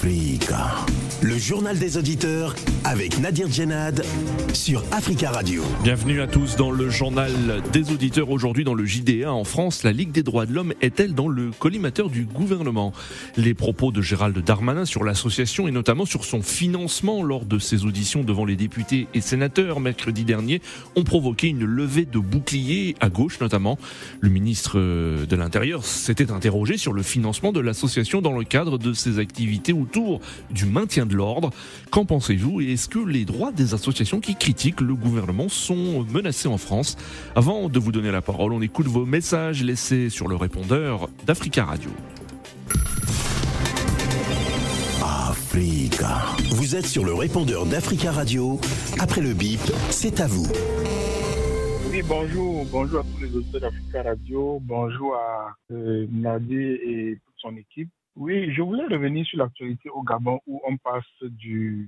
Africa. Le journal des auditeurs avec Nadir Djenad sur Africa Radio. Bienvenue à tous dans le journal des auditeurs. Aujourd'hui dans le JDA en France, la Ligue des droits de l'homme est-elle dans le collimateur du gouvernement? Les propos de Gérald Darmanin sur l'association et notamment sur son financement lors de ses auditions devant les députés et sénateurs mercredi dernier ont provoqué une levée de boucliers à gauche notamment. Le ministre de l'Intérieur s'était interrogé sur le financement de l'association dans le cadre de ses activités autour du maintien de l'ordre. Qu'en pensez-vous et est-ce que les droits des associations qui critiquent le gouvernement sont menacés en France? Avant de vous donner la parole, on écoute vos messages laissés sur le répondeur d'Africa Radio. Africa. Vous êtes sur le répondeur d'Africa Radio. Après le bip, c'est à vous. Oui, bonjour. Bonjour à tous les auditeurs d'Africa Radio. Bonjour à euh, Nadir et toute son équipe. Oui, je voulais revenir sur l'actualité au Gabon où on passe des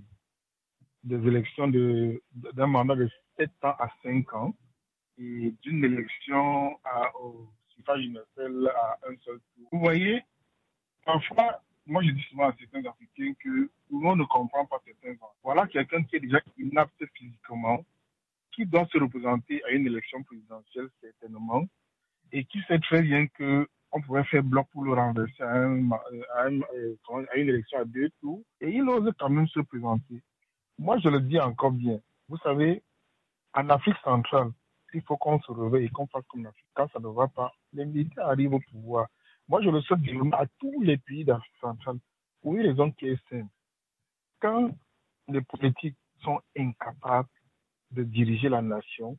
élections d'un mandat de 7 ans à 5 ans et d'une élection à, au suffrage universel à un seul tour. Vous voyez, parfois, moi je dis souvent à certains Africains que monde ne comprend pas certains gens. Voilà quelqu'un qui est déjà inapte physiquement, qui doit se représenter à une élection présidentielle certainement, et qui sait très bien que on pouvait faire bloc pour le renverser à, un, à, un, à, une élection à deux tours. Et il ose quand même se présenter. Moi, je le dis encore bien. Vous savez, en Afrique centrale, il faut qu'on se réveille et qu'on fasse comme l'Afrique. Quand ça ne va pas, les militaires arrivent au pouvoir. Moi, je le souhaite à tous les pays d'Afrique centrale pour une raison qui est simple. Quand les politiques sont incapables de diriger la nation,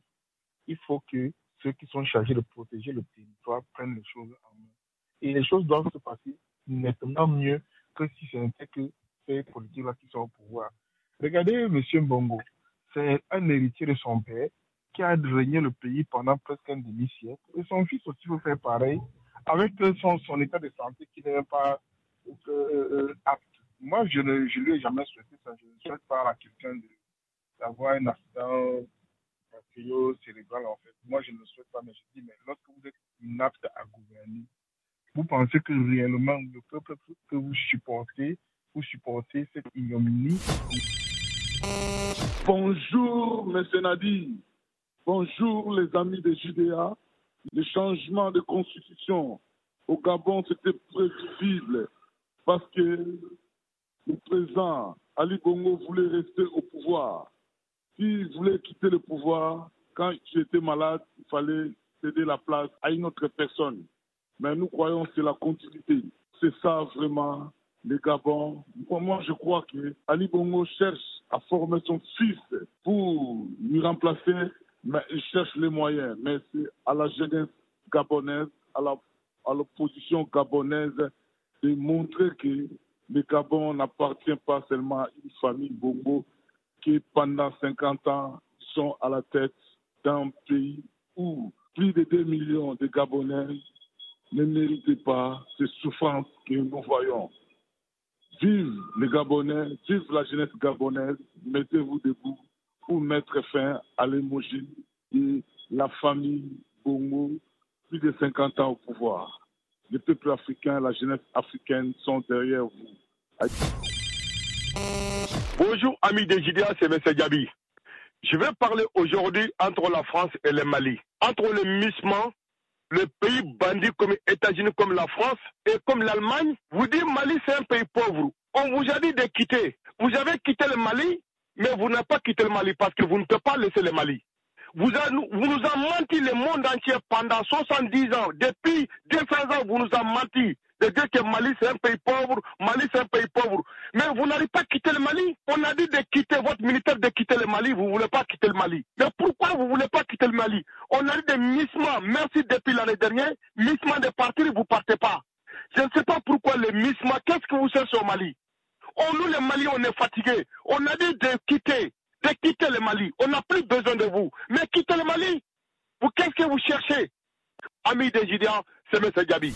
il faut que ceux qui sont chargés de protéger le territoire prennent les choses en main. Et les choses doivent se passer nettement mieux que si ce n'était que ces politiques-là qui sont au pouvoir. Regardez M. Bongo, c'est un héritier de son père qui a régné le pays pendant presque un demi-siècle. Et son fils aussi veut faire pareil avec son, état de santé qui n'est pas euh, euh, apte. Moi, je ne lui ai jamais souhaité ça. Je ne souhaite pas à quelqu'un d'avoir un accident cérébral, en fait. Moi, je ne le souhaite pas, mais je dis, mais lorsque vous êtes inapte à gouverner, vous pensez que réellement le peuple que vous supportez, vous supportez cette ignominie? Bonjour, M. Nadi. Bonjour, les amis de Judéa. Le changement de constitution au Gabon, c'était prévisible parce que le président Ali Bongo voulait rester au pouvoir. S'il voulait quitter le pouvoir, quand j'étais malade, il fallait céder la place à une autre personne. Mais nous croyons que c'est la continuité. C'est ça vraiment le Gabon. Moi, je crois que Ali Bongo cherche à former son fils pour lui remplacer, mais il cherche les moyens. Mais c'est à la jeunesse gabonaise, à l'opposition gabonaise, de montrer que le Gabon n'appartient pas seulement à une famille Bongo qui, pendant 50 ans, sont à la tête d'un pays où plus de 2 millions de Gabonais ne méritent pas ces souffrances que nous voyons. Vive les Gabonais, vive la jeunesse gabonaise, mettez-vous debout pour mettre fin à l'émotion et la famille Bongo, plus de 50 ans au pouvoir. Le peuple africain, la jeunesse africaine sont derrière vous. Bonjour amis des JDA, c'est M. Diaby. Je vais parler aujourd'hui entre la France et le Mali. Entre le musulman, le pays bandit comme les États-Unis, comme la France et comme l'Allemagne, vous dites Mali c'est un pays pauvre. On vous a dit de quitter. Vous avez quitté le Mali, mais vous n'avez pas quitté le Mali parce que vous ne pouvez pas laisser le Mali. Vous, a, vous nous avez menti le monde entier pendant 70 ans. Depuis 200 ans, vous nous avez menti de dire que Mali c'est un pays pauvre, Mali c'est un pays pauvre. Mais vous n'allez pas quitter le Mali. On a dit de quitter votre militaire, de quitter le Mali. Vous ne voulez pas quitter le Mali. Mais pourquoi vous ne voulez pas quitter le Mali? On a dit des missements. Merci depuis l'année dernière. Missement de partir, vous ne partez pas. Je ne sais pas pourquoi les missements. Qu'est-ce que vous cherchez au Mali? On, Nous, les Mali, on est fatigués. On a dit de quitter, de quitter le Mali. On n'a plus besoin de vous. Mais quittez le Mali. Vous, qu'est-ce que vous cherchez? Amis des Gideons, c'est M. Gabi.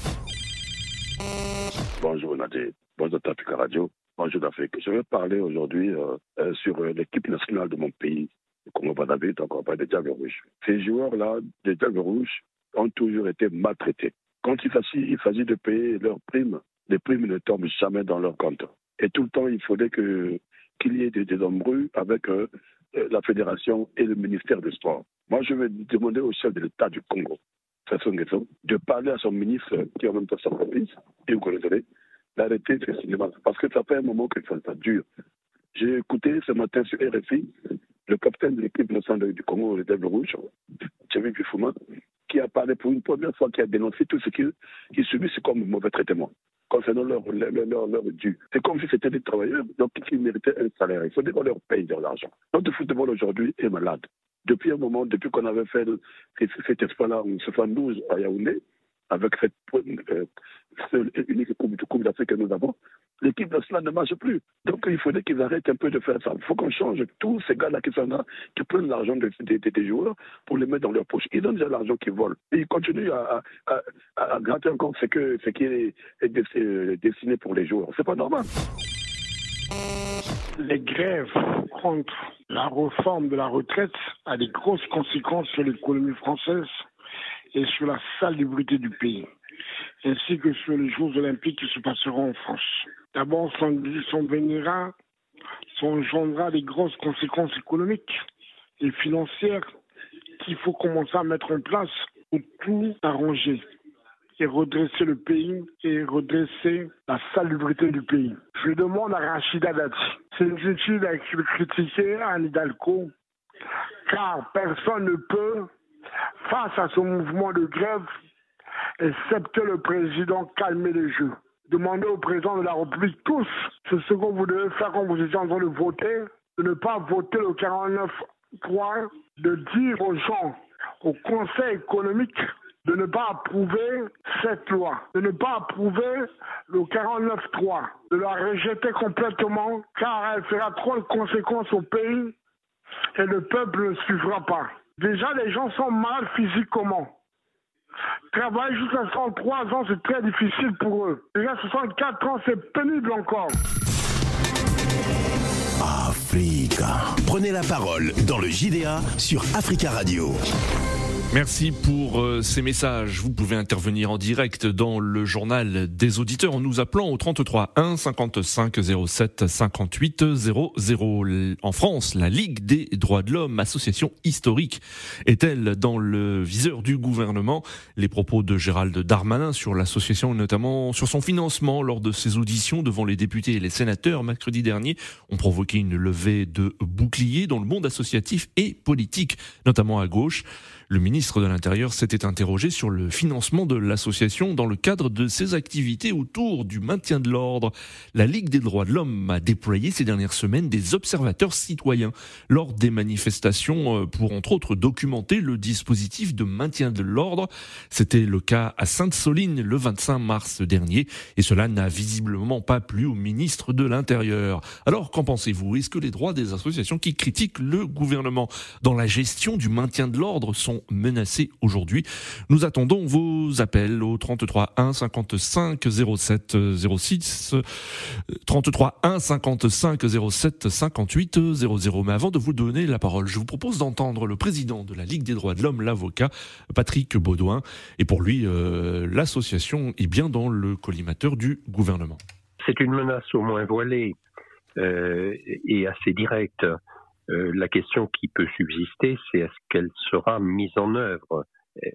Bonjour Nadir, bonjour Africa Radio, bonjour d'Afrique. Je vais parler aujourd'hui euh, euh, sur euh, l'équipe nationale de mon pays, le Congo Brazzaville, donc on parle des Diables Rouges. Ces joueurs-là, des Diables Rouges, ont toujours été maltraités. Quand il s'agit, il s'agit de payer leurs primes les primes ne tombent jamais dans leur compte. Et tout le temps, il faudrait que qu'il y ait des, des avec euh, euh, la fédération et le ministère du sport. Moi, je vais demander au chef de l'État du Congo, de parler à son ministre qui est en même temps son province, et vous connaissez, d'arrêter ce cinéma. Parce que ça fait un moment que ça, ça dure. J'ai écouté ce matin sur RFI le capitaine de l'équipe nationale du Congo, le Diable Rouge, Thierry Bifouma, qui a parlé pour une première fois, qui a dénoncé tout ce qu'ils subissent comme mauvais traitement concernant leur, leur, leur, leur dû. C'est comme si c'était des travailleurs donc, qui méritaient un salaire. Il faut qu'on leur paye de l'argent. Notre football aujourd'hui est malade. Depuis un moment, depuis qu'on avait fait cet exploit-là en 72 à Yaoundé, avec cette euh, unique coupe, coupe que nous avons, l'équipe nationale ne marche plus. Donc il faudrait qu'ils arrêtent un peu de faire ça. Il faut qu'on change tous ces gars-là qui sont là, qui prennent l'argent des, joueurs pour les mettre dans leur poche. Ils donnent déjà l'argent qu'ils volent. Et ils continuent à, gratter encore ce, que, ce qui est, est destiné pour les joueurs. C'est pas normal. Les grèves contre la réforme de la retraite a des grosses conséquences sur l'économie française et sur la salubrité du pays, ainsi que sur les Jeux olympiques qui se passeront en France. D'abord, son, son engendrera des grosses conséquences économiques et financières qu'il faut commencer à mettre en place pour tout arranger et redresser le pays et redresser la salubrité du pays. Je demande à Rachida Dati, c'est inutile de critiquer Anne Hidalgo, car personne ne peut face à ce mouvement de grève, excepté le président calmer les jeux. Demandez au président de la République tous ce que vous devez faire quand vous êtes en train de voter, de ne pas voter le 49.3, de dire aux gens, au Conseil économique, de ne pas approuver cette loi, de ne pas approuver le 49.3, de la rejeter complètement car elle fera trop de conséquences au pays et le peuple ne suivra pas. Déjà, les gens sont mal physiquement. Travailler jusqu'à 103 ans, c'est très difficile pour eux. Déjà, 64 ans, c'est pénible encore. Africa. Prenez la parole dans le JDA sur Africa Radio. Merci pour euh, ces messages. Vous pouvez intervenir en direct dans le journal des auditeurs en nous appelant au 33 1 55 07 58 00. En France, la Ligue des droits de l'homme, association historique, est-elle dans le viseur du gouvernement? Les propos de Gérald Darmanin sur l'association, notamment sur son financement lors de ses auditions devant les députés et les sénateurs mercredi dernier, ont provoqué une levée de boucliers dans le monde associatif et politique, notamment à gauche. Le ministre de l'Intérieur s'était interrogé sur le financement de l'association dans le cadre de ses activités autour du maintien de l'ordre. La Ligue des droits de l'homme a déployé ces dernières semaines des observateurs citoyens lors des manifestations euh, pour entre autres documenter le dispositif de maintien de l'ordre. C'était le cas à Sainte-Soline le 25 mars dernier et cela n'a visiblement pas plu au ministre de l'Intérieur. Alors qu'en pensez-vous? Est-ce que les droits des associations qui critiquent le gouvernement dans la gestion du maintien de l'ordre sont menacés aujourd'hui. Nous attendons vos appels au 33 1 55 07 06 33 1 55 07 58 00. Mais avant de vous donner la parole, je vous propose d'entendre le président de la Ligue des droits de l'homme, l'avocat Patrick Baudouin. Et pour lui, euh, l'association est bien dans le collimateur du gouvernement. C'est une menace au moins voilée euh, et assez directe. Euh, la question qui peut subsister, c'est est-ce qu'elle sera mise en œuvre?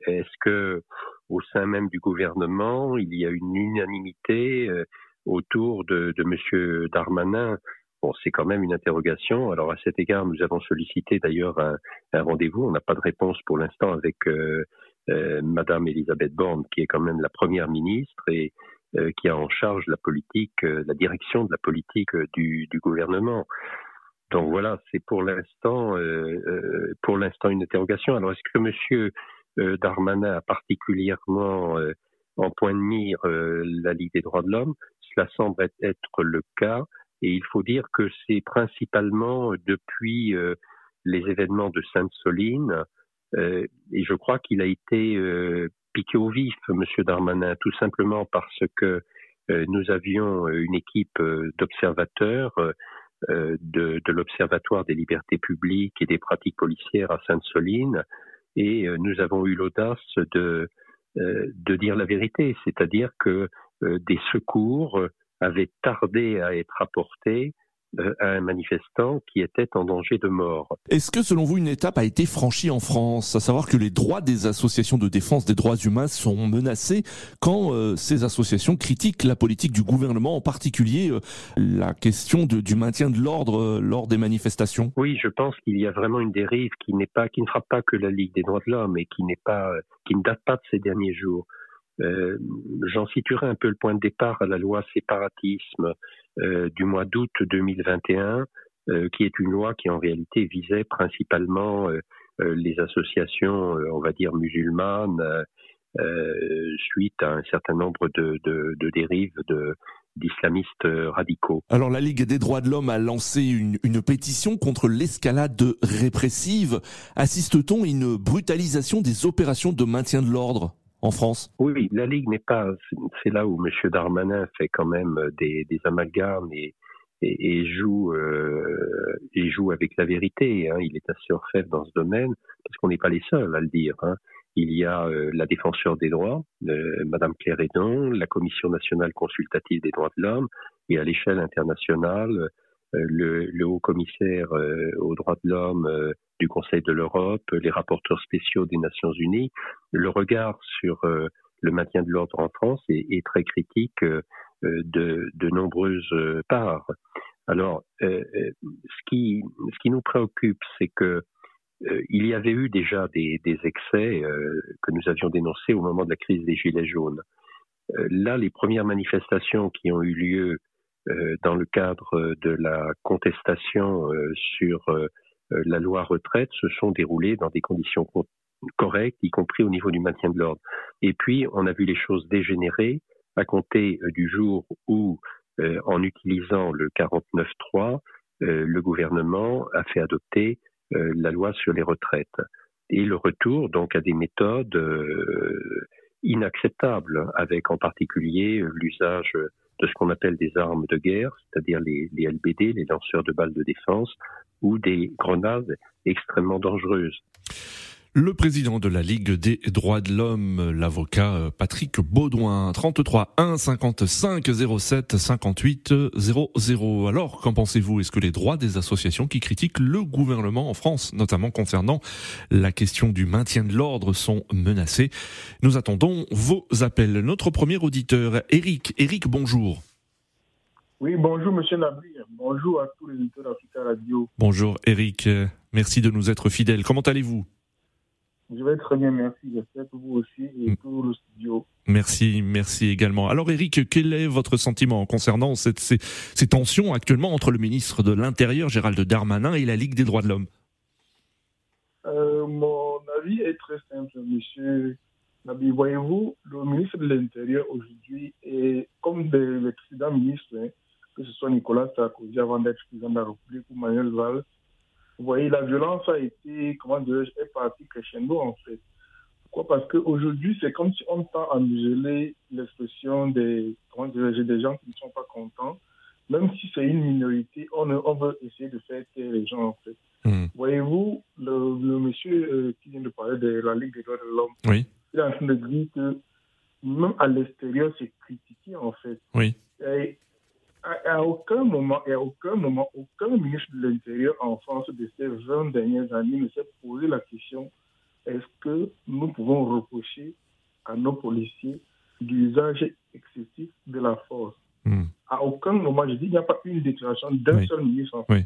Est-ce que au sein même du gouvernement, il y a une unanimité euh, autour de, de Monsieur Darmanin? Bon, c'est quand même une interrogation. Alors à cet égard, nous avons sollicité d'ailleurs un, un rendez-vous. On n'a pas de réponse pour l'instant avec euh, euh, Madame Elisabeth Borne, qui est quand même la première ministre et qui a en charge la politique, la direction de la politique du, du gouvernement. Donc voilà, c'est pour l'instant, euh, euh, pour l'instant une interrogation. Alors est-ce que Monsieur euh, Darmanin a particulièrement en point de mire la Ligue des droits de l'homme? Cela semble être le cas, et il faut dire que c'est principalement depuis les événements de Sainte-Soline, et je crois qu'il a été piqué au vif, Monsieur Darmanin, tout simplement parce que nous avions une équipe d'observateurs de, de l'Observatoire des libertés publiques et des pratiques policières à Sainte-Soline, et euh, nous avons eu l'audace de, euh, de dire la vérité, c'est-à-dire que des secours avaient tardé à être apportés euh, à un manifestant qui était en danger de mort. Est-ce que selon vous une étape a été franchie en France, à savoir que les droits des associations de défense des droits humains sont menacés quand euh, ces associations critiquent la politique du gouvernement, en particulier euh, la question de, du maintien de l'ordre lors des manifestations? Oui, je pense qu'il y a vraiment une dérive qui n'est pas, qui ne frappe pas que la Ligue des droits de l'homme et qui n'est pas, qui ne date pas de ces derniers jours. Euh, j'en situerai un peu le point de départ à la loi séparatisme euh, du mois d'août 2021, euh, qui est une loi qui en réalité visait principalement les associations, on va dire, musulmanes, suite à un certain nombre de, dérives d'islamistes radicaux. Alors la Ligue des droits de l'homme a lancé une, une pétition contre l'escalade répressive. Assiste-t-on à une brutalisation des opérations de maintien de l'ordre? En France? Oui, la Ligue n'est pas. C'est là où M. Darmanin fait quand même des, des amalgames et, et, joue euh, et joue avec la vérité. Hein. Il est assez orfèvre dans ce domaine parce qu'on n'est pas les seuls à le dire. Hein. Il y a euh, la défenseur des droits, euh, Madame Claire Edon, la Commission nationale consultative des droits de l'homme, et à l'échelle internationale, euh, le, le, haut commissaire euh, aux droits de l'homme euh, du Conseil de l'Europe, les rapporteurs spéciaux des Nations Unies, le regard sur le maintien de l'ordre en France est, est très critique de, de, nombreuses parts. Alors, ce, qui, ce qui nous préoccupe, c'est que il y avait eu déjà des, des excès que nous avions dénoncés au moment de la crise des Gilets jaunes. là, les premières manifestations qui ont eu lieu euh, dans le cadre de la contestation euh, sur euh, la loi retraite se sont déroulées dans des conditions correctes, y compris au niveau du maintien de l'ordre. Et puis, on a vu les choses dégénérer à compter du jour où, en utilisant le 49.3, le gouvernement a fait adopter la loi sur les retraites. Et le retour, donc, à des méthodes inacceptables, avec en particulier l'usage de ce qu'on appelle des armes de guerre, c'est-à-dire les, LBD, les lanceurs de balles de défense, ou des grenades extrêmement dangereuses. Le président de la Ligue des droits de l'homme, l'avocat euh, Patrick Baudouin, 33 1 55 07 58 00. Alors, qu'en pensez-vous? Est-ce que les droits des associations qui critiquent le gouvernement en France, notamment concernant la question du maintien de l'ordre, sont menacés Nous attendons vos appels. Notre premier auditeur, Eric. Eric, bonjour. Oui, bonjour Monsieur Nabir. Bonjour à tous les auditeurs d'Africa Radio. Bonjour Eric. Merci de nous être fidèles. Comment allez-vous? Je vais très bien, merci. J'espère que vous aussi et mm. tout le studio. Merci, merci également. Alors Eric, quel est votre sentiment concernant cette, ces, ces, tensions actuellement entre le ministre de l'Intérieur, Gérald Darmanin, et la Ligue des droits de l'homme? Euh, Mon avis est très simple, monsieur Nabi. Voyez-vous, le ministre de l'Intérieur aujourd'hui est comme les précédents ministres, hein, que ce soit Nicolas Sarkozy avant d'être président de la République ou Manuel Valls, vous voyez, la violence a été, comment dire, est partie crescendo en fait. Pourquoi? Parce qu'aujourd'hui, c'est comme si on tend à museler l'expression des, comment des gens qui ne sont pas contents. Même si c'est une minorité, on, on, veut essayer de faire taire les gens en fait. Hmm. Voyez-vous, le, monsieur euh, qui vient de parler de la Ligue des droits de l'homme, oui. il est en train de dire que même à l'extérieur, c'est critiqué en fait. Oui à, aucun moment, et à aucun moment, aucun ministre de l'Intérieur en France de ces 20 dernières années ne s'est posé la question est-ce que nous pouvons reprocher à nos policiers l'usage excessif de la force? Hmm. À aucun moment, je dis, il n'y a pas eu une déclaration d'un seul ministre. En oui,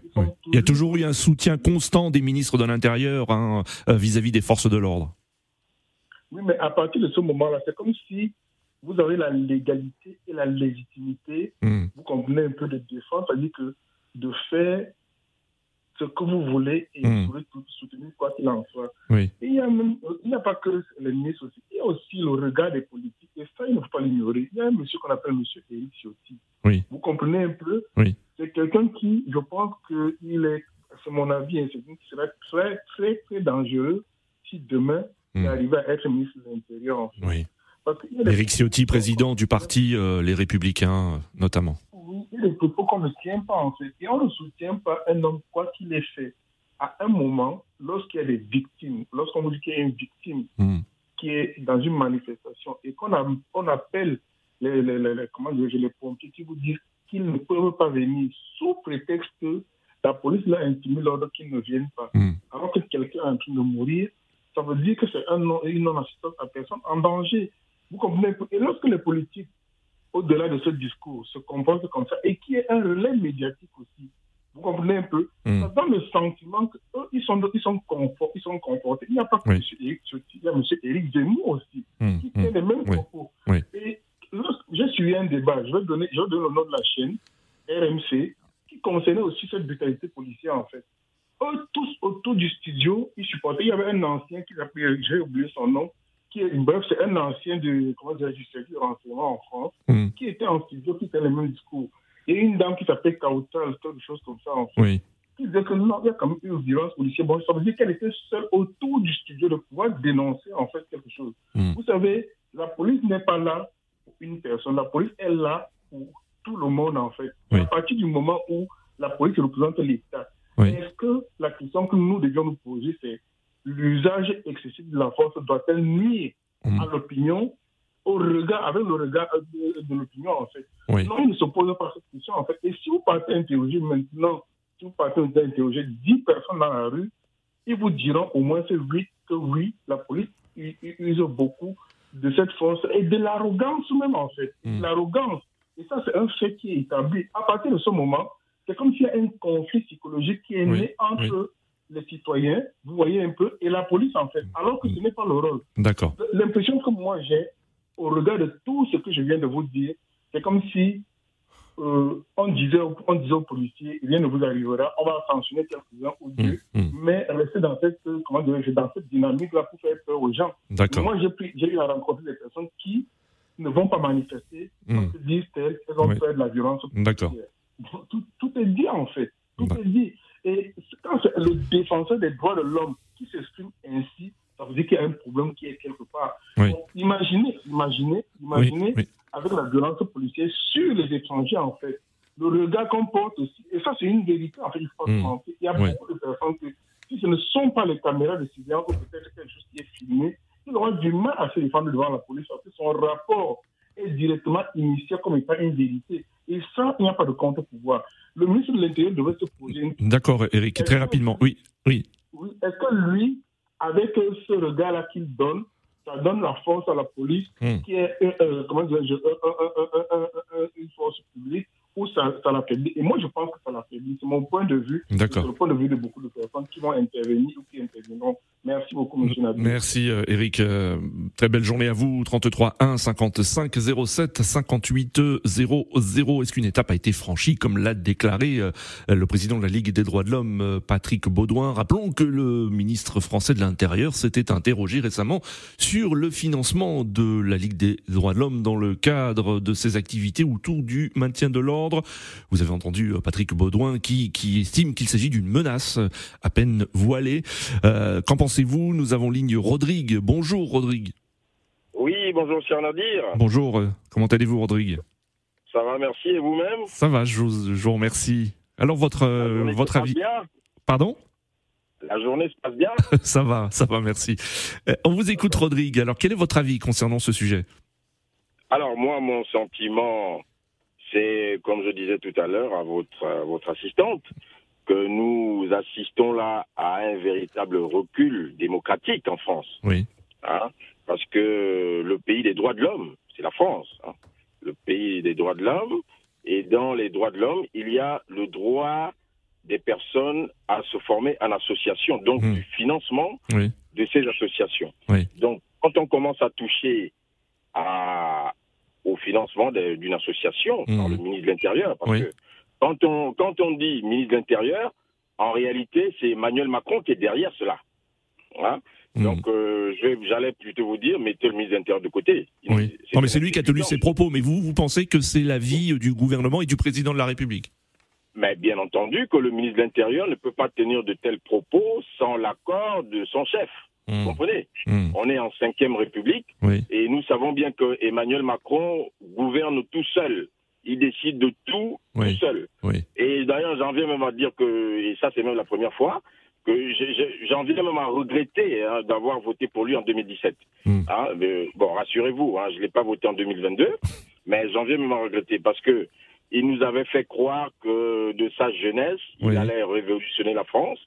Il y a toujours eu un soutien constant des ministres de l'Intérieur hein, euh, vis-à-vis des forces de l'ordre. Oui, mais à partir de ce moment-là, c'est comme si vous avez la légalité et la légitimité, hmm. vous comprenez un peu de défense, c'est-à-dire que de faire ce que vous voulez et mmh. vous pouvez soutenir quoi qu'il en soit. Oui. il n'y a, pas que les ministres aussi, il y a aussi le regard des politiques, et ça, il ne faut pas l'ignorer. Il y a un monsieur qu'on appelle monsieur Eric Ciotti. Oui. Vous comprenez un peu? Oui. C'est quelqu'un qui, je pense qu'il est, c'est mon avis, hein, c'est quelqu'un qui serait très, très, très dangereux si demain mmh. il arrivait à être ministre de l'Intérieur en fait. Oui. Éric Ciotti, président du parti euh, Les Républicains, notamment. Oui, il des propos qu'on ne tient pas, en fait. Et on ne soutient pas un homme, quoi qu'il ait fait. À un moment, lorsqu'il y a des victimes, lorsqu'on dit qu'il y a une victime hmm. qui est dans une manifestation et qu'on on appelle les, les, les, comment dire, les pompiers qui vous disent qu'ils ne peuvent pas venir sous prétexte que la police leur intimé l'ordre qu'ils ne viennent pas. Mm. Alors que quelqu'un est en train de mourir, ça veut dire que c'est un non, une non-assistance à personne en danger. Vous comprenez Et lorsque les politiques, au-delà de ce discours, se comportent comme ça et qu'il y ait un relais médiatique aussi, vous comprenez un peu Mm. Ça donne le sentiment qu'eux, ils sont, ils, sont confort, ils sont confortés. Il n'y a pas que Oui. M. Éric Ciotti, il y a M. Éric Zemmour aussi, Mm, qui mm. tient les mêmes Oui. propos. Oui. Et lorsque j'ai suivi un débat, je vais donner, je vais donner le nom de la chaîne, RMC, qui concernait aussi cette brutalité policière, en fait. Eux, tous autour du studio, ils supportaient. Il y avait un ancien qui s'appelait, j'ai oublié son nom, qui est, bref, c'est un ancien de, comment dire, du en France, Mm. qui était en studio, qui était le même discours. Et une dame qui s'appelait Kautal, quelque chose comme ça, en Oui. qui disait que non, il y a quand même eu une violence policière. Bon, ça veut dire qu'elle était seule autour du studio de pouvoir dénoncer en fait quelque chose. Mm. Vous savez, la police n'est pas là pour une personne. La police est là pour tout le monde en fait. Oui. À partir du moment où la police représente l'État, Oui. est-ce que la question que nous devions nous poser, c'est l'usage excessif de la force doit-elle nuire Mm. à l'opinion au regard, avec le regard de, de l'opinion en fait? Oui. Non, il ne se pose pas cette question en fait. Et si vous partez interroger maintenant si vous partez interroger 10 personnes dans la rue, ils vous diront au moins c'est oui que oui, la police use beaucoup de cette force et de l'arrogance même en fait. Mm. L'arrogance. Et ça, c'est un fait qui est établi. À partir de ce moment, c'est comme s'il y a un conflit psychologique qui est Oui, né entre les citoyens, vous voyez un peu, et la police en fait, alors que ce n'est pas le rôle. D'accord. L'impression que moi j'ai, au regard de tout ce que je viens de vous dire, c'est comme si euh, on, disait, aux- on disait aux policiers, rien ne vous arrivera, on va sanctionner quelques-uns ou deux, Mm. mais rester dans cette, comment dirais-je, dans cette dynamique-là pour faire peur aux gens. D'accord. Moi, j'ai eu à rencontrer des personnes qui ne vont pas manifester parce Mm. que disent elles, elles ont Oui. peur de la violence. D'accord. Tout, tout est dit en fait. Tout D'accord. est dit. Et quand c'est le défenseur des droits de l'homme qui s'exprime ainsi, ça veut dire qu'il y a un problème qui est quelque part. Oui. Donc, imaginez, imaginez, imaginez Oui. avec la violence policière sur les étrangers en fait. Le regard qu'on porte aussi, et ça c'est une vérité en fait, il faut Mm. mentir. Il y a beaucoup de personnes que si ce ne sont pas les caméras de surveillance peut-être quelque chose qui est filmé, ils auront du mal à se défendre devant la police parce que son rapport est directement initié comme étant une vérité. Et ça, il n'y a pas de contre-pouvoir. Le ministre de l'Intérieur devrait se poser une D'accord, Eric. Très rapidement. Oui. Oui. oui, est-ce que lui, avec ce regard-là qu'il donne, ça donne la force à la police, Hmm. qui est euh, euh, comment euh, euh, une force publique, ou ça, ça l'affaiblit Et moi, je pense que ça l'affaiblit. C'est mon point de vue. D'accord. C'est le point de vue de beaucoup de personnes qui vont intervenir ou qui interviendront. Merci beaucoup, M. Nabil. Merci euh, Eric. Euh, Très belle journée à vous. 33 1 55 07 58 00. Est-ce qu'une étape a été franchie, comme l'a déclaré euh, le président de la Ligue des droits de l'homme, Patrick Baudouin? Rappelons que le ministre français de l'Intérieur s'était interrogé récemment sur le financement de la Ligue des droits de l'homme dans le cadre de ses activités autour du maintien de l'ordre. Vous avez entendu euh, Patrick Baudouin qui, qui estime qu'il s'agit d'une menace à peine voilée. Euh, Qu'en pensez-vous? Nous avons ligne Rodrigue. Bonjour Rodrigue. Oui, bonjour, cher Nadir. Bonjour. euh, Comment allez-vous Rodrigue? Ça va, merci. Et vous-même? Ça va, je vous, je vous remercie. Alors votre euh, votre avis bien? Pardon? La journée se passe bien? Ça va, ça va, merci. Euh, On vous écoute Rodrigue. Alors quel est votre avis concernant ce sujet? Alors, moi, mon sentiment, c'est, comme je disais tout à l'heure à votre, à votre assistante, que nous assistons là à un véritable recul démocratique en France. Oui. hein, parce que le pays des droits de l'homme, c'est la France. hein, le pays des droits de l'homme. Et dans les droits de l'homme, il y a le droit des personnes à se former en association, donc Hmm. du financement Oui. de ces associations. Oui. Donc, quand on commence à toucher à, au financement d'une association par le ministre de l'Intérieur, parce Oui. que quand on, quand on dit ministre de l'Intérieur, en réalité, c'est Emmanuel Macron qui est derrière cela. Hein? Hmm. donc, euh, j'allais plutôt vous dire, mettez le ministre de l'Intérieur de côté. Il- Oui. Non, mais c'est lui qui a tenu ses propos. Mais vous, vous pensez que c'est l'avis du gouvernement et du président de la République? Mais bien entendu que le ministre de l'Intérieur ne peut pas tenir de tels propos sans l'accord de son chef. Vous Hmm. comprenez Hmm. On est en cinquième République Oui. et nous savons bien que Emmanuel Macron gouverne tout seul. Il décide de tout Oui. tout seul. Oui. Et d'ailleurs, j'en viens même à dire que, et ça c'est même la première fois, que j'en viens même à regretter hein, d'avoir voté pour lui en 2017. Hmm. Hein, mais bon, rassurez-vous, hein, je ne l'ai pas voté en 2022. Mais j'en viens même à regretter parce que il nous avait fait croire que de sa jeunesse, il allait révolutionner la France,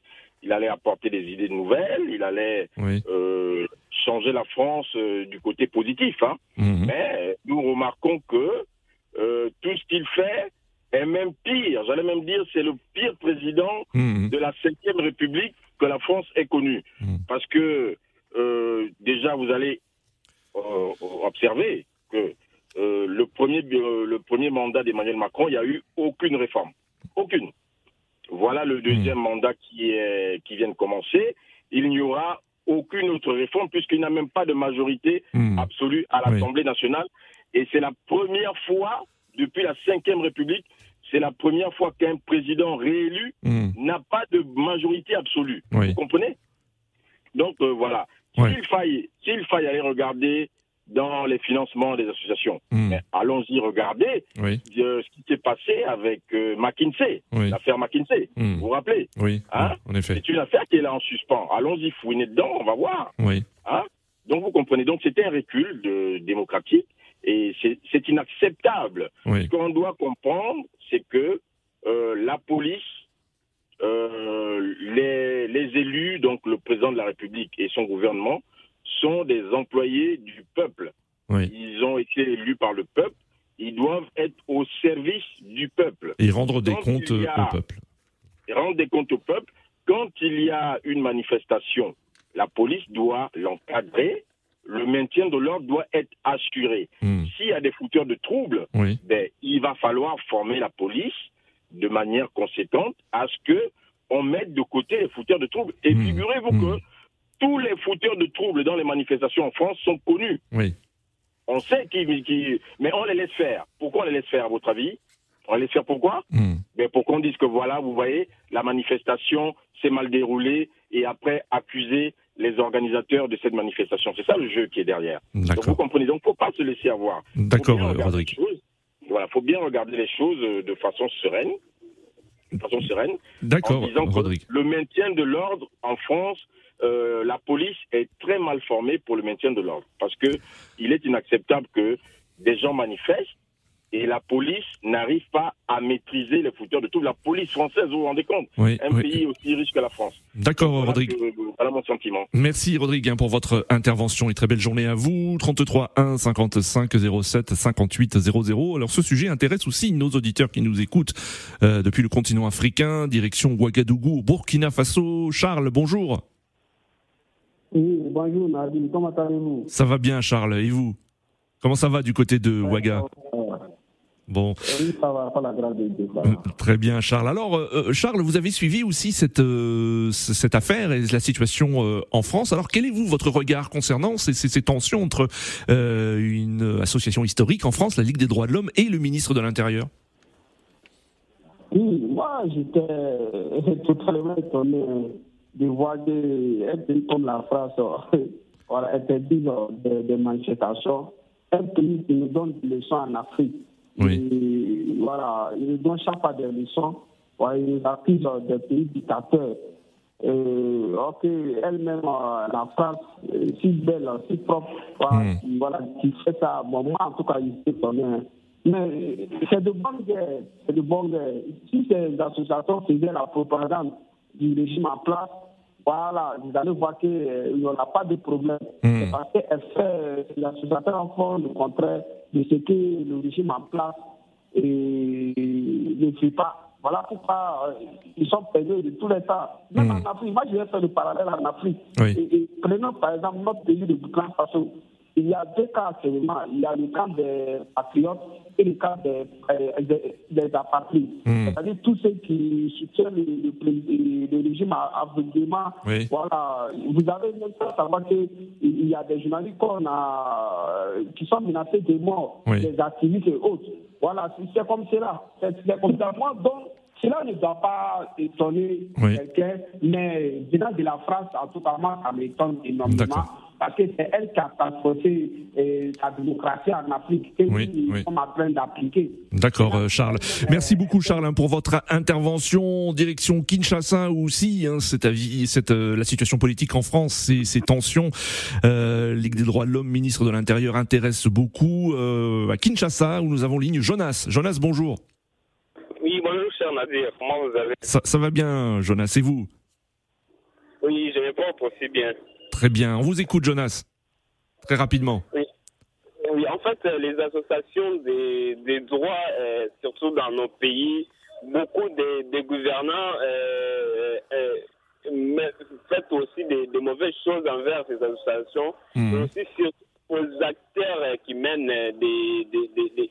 il allait apporter des idées nouvelles, il allait Oui. euh, changer la France euh, du côté positif. Hein. Mhm. Mais nous remarquons que euh, tout ce qu'il fait est même pire. J'allais même dire c'est le pire président Mhm. de la Cinquième République que la France ait connue. Mhm. Parce que déjà, vous allez observer que le, premier, le premier mandat d'Emmanuel Macron, il n'y a eu aucune réforme. Aucune. Voilà le deuxième mandat qui, est, qui vient de commencer. Il n'y aura aucune autre réforme puisqu'il n'a même pas de majorité Mhm. absolue à Oui. l'Assemblée nationale. Et c'est la première fois depuis la Cinquième République, c'est la première fois qu'un président réélu Mhm. n'a pas de majorité absolue. Oui. Vous comprenez? Donc euh, voilà. S'il faille, s'il faille aller regarder dans les financements des associations, mais allons-y regarder Oui. euh, ce qui s'est passé avec euh, McKinsey, Oui. l'affaire McKinsey. Mhm. Vous vous rappelez Oui. Hein En effet. C'est une affaire qui est là en suspens. Allons-y fouiner dedans, on va voir. Oui. Hein Donc vous comprenez, donc c'était un recul de, démocratique et c'est c'est inacceptable. Oui. Ce qu'on doit comprendre, c'est que euh, la police, euh, les, les élus, donc le président de la République et son gouvernement, sont des employés du peuple. Oui. Ils ont été élus par le peuple. Ils doivent être au service du peuple Et rendre des Quand comptes a- au peuple. rendre des comptes au peuple. Quand il y a une manifestation, la police doit l'encadrer. Le maintien de l'ordre doit être assuré. Mhm. S'il y a des fouteurs de troubles, Oui. ben, il va falloir former la police de manière conséquente à ce que on mette de côté les fouteurs de troubles. Et Mmh. figurez-vous Mmh. que tous les fouteurs de troubles dans les manifestations en France sont connus. Oui. On sait qui, qui- mais on les laisse faire. Pourquoi on les laisse faire, à votre avis? On les laisse faire pourquoi? Mhm. mais pour qu'on dise que voilà, vous voyez, la manifestation s'est mal déroulée et après accuser les organisateurs de cette manifestation. C'est ça le jeu qui est derrière. Donc vous comprenez, donc faut pas se laisser avoir. D'accord, Rodrigue. Voilà, faut bien regarder les choses euh, de façon sereine, de façon sereine, D'accord, Rodrigue. le maintien de l'ordre en France, euh, la police est très mal formée pour le maintien de l'ordre, parce que il est inacceptable que des gens manifestent et la police n'arrive pas à maîtriser les fouteurs de tout. La police française, vous vous rendez compte? Oui, Un oui. pays aussi riche que la France. D'accord, Voilà, Rodrigue. que- voilà mon sentiment. Merci Rodrigue hein, pour votre intervention et très belle journée à vous. 33 1 55 07 58 00. Alors ce sujet intéresse aussi nos auditeurs qui nous écoutent euh, depuis le continent africain, direction Ouagadougou, Burkina Faso. Charles, bonjour. Oui, bonjour Nadine, comment allez-vous? Ça va bien Charles. Et vous? Comment ça va du côté de Ouaga? Euh, Bon, Oui, ça va, pas la euh, très bien Charles. Alors euh, Charles, vous avez suivi aussi cette euh, cette affaire et la situation euh, en France. Alors quel est vous votre regard concernant ces, ces, ces tensions entre euh, une association historique en France, la Ligue des droits de l'homme, et le ministre de l'Intérieur? Oui, moi j'étais euh, totalement étonné de voir des, un pays comme la France voilà, interdire euh, des, des manifestations. Un pays qui nous donne des leçons en Afrique. Oui. Et, voilà, il nous donne chaque fois des leçons. Voilà, il nous accuse euh, des pays dictateurs. Euh, ok, elle-même, euh, la France, euh, si belle, si propre, voilà, Mm. qui, voilà, qui fait ça. Bon, moi, en tout cas, il s'est étonné. hein. Mais c'est de bonne guerre. C'est de bonne guerre. Si ces associations faisaient la propagande du régime en place, voilà, vous allez voir qu'il n'y aura pas de problème. Mm. C'est parce qu'elles fait, ces associations font le contraire de ce que le régime en place et ne fait pas. Voilà pourquoi euh, ils sont payés de tous les temps. Même Mm. en Afrique, moi je vais faire le parallèle en Afrique. Oui. Et, et prenons par exemple notre pays de Burkina Faso. Il y a deux cas actuellement. Il y a le camp des patriotes et le camp des, des, des apatrides. Mm. C'est-à-dire tous ceux qui soutiennent le, le, pré- le régime aveuglément. Oui. Voilà. Vous avez même fait savoir qu'il y a des journalistes qu'on a, qui sont menacés de mort, Oui. des activistes et autres. Voilà, c'est- comme cela. C'est comme ça. Moi, donc, cela ne doit pas étonner Oui. quelqu'un, mais venant de la France, en tout cas, moi, ça m'étonne énormément. D'accord. parce que c'est elle qui a transporté euh, la démocratie en Afrique que Oui, nous oui. sommes en train d'appliquer. D'accord, euh, Charles. Merci beaucoup, Charles, hein, pour votre intervention. Direction Kinshasa aussi, hein, cet avis, cette, euh, la situation politique en France, ces, ces tensions. Euh, Ligue des droits de l'homme, ministre de l'Intérieur, intéresse beaucoup. Euh, à Kinshasa, où nous avons ligne Jonas. Jonas, bonjour. Oui, bonjour, cher Nadir. Comment vous allez? Ça, ça va bien, Jonas, et vous? Oui, je me porte aussi bien. Très bien. On vous écoute, Jonas. Très rapidement. Oui, oui en fait, euh, les associations des, des droits, euh, surtout dans nos pays, beaucoup des, des gouvernants euh, euh, mais aussi des, des mauvaises choses envers ces associations, Mhm. mais aussi sur, aux acteurs qui mènent des, des, des,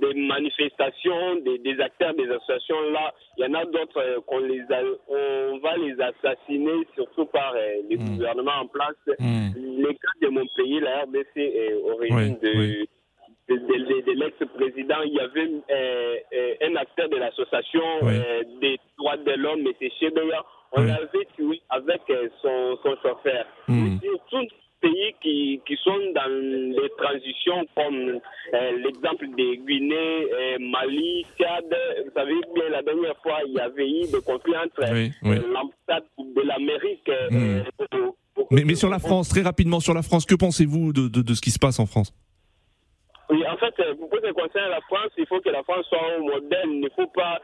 des, manifestations, des, des acteurs des associations là, il y en a d'autres euh, qu'on les a- on va les assassiner surtout par euh, les Mhm. gouvernements en place. Mhm. Le cas de mon pays, la RDC est origine Oui, de, oui. de, de- de- de l'ex-président. Il y avait euh, euh, un acteur de l'association Oui. euh, des droits de l'homme, M. Chebeya. On l'avait tué avec euh, son, son chauffeur. Surtout pays qui, qui sont dans les transitions comme euh, l'exemple de Guinée, euh, Mali, Tchad. Vous savez bien, la dernière fois, il y avait eu des conflits entre Oui, euh, oui. l'ambassade de l'Amérique. au- Mais, mais sur la France, très rapidement, sur la France, que pensez-vous de, de, de ce qui se passe en France? Oui, en fait, pour ce qui concerne la France, il faut que la France soit modèle. Il ne faut pas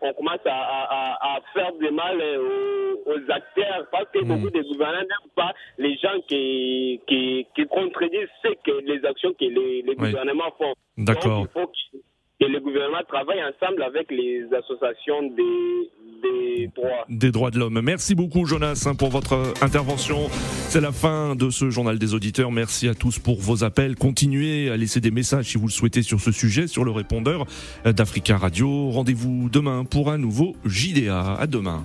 qu'on commence à, à- à- à faire du mal euh, aux, aux acteurs parce que Mm. beaucoup de gouvernants n'aiment pas les gens qui, qui, qui contredisent ce que les actions que les, les Oui. gouvernements font. D'accord. Donc, il faut que le gouvernement travaille ensemble avec les associations des, des droits. des droits de l'homme. Merci beaucoup Jonas hein, pour votre intervention. C'est la fin de ce journal des auditeurs. Merci à tous pour vos appels. Continuez à laisser des messages si vous le souhaitez sur ce sujet, sur le répondeur d'Africa Radio. Rendez-vous demain pour un nouveau JDA. À demain.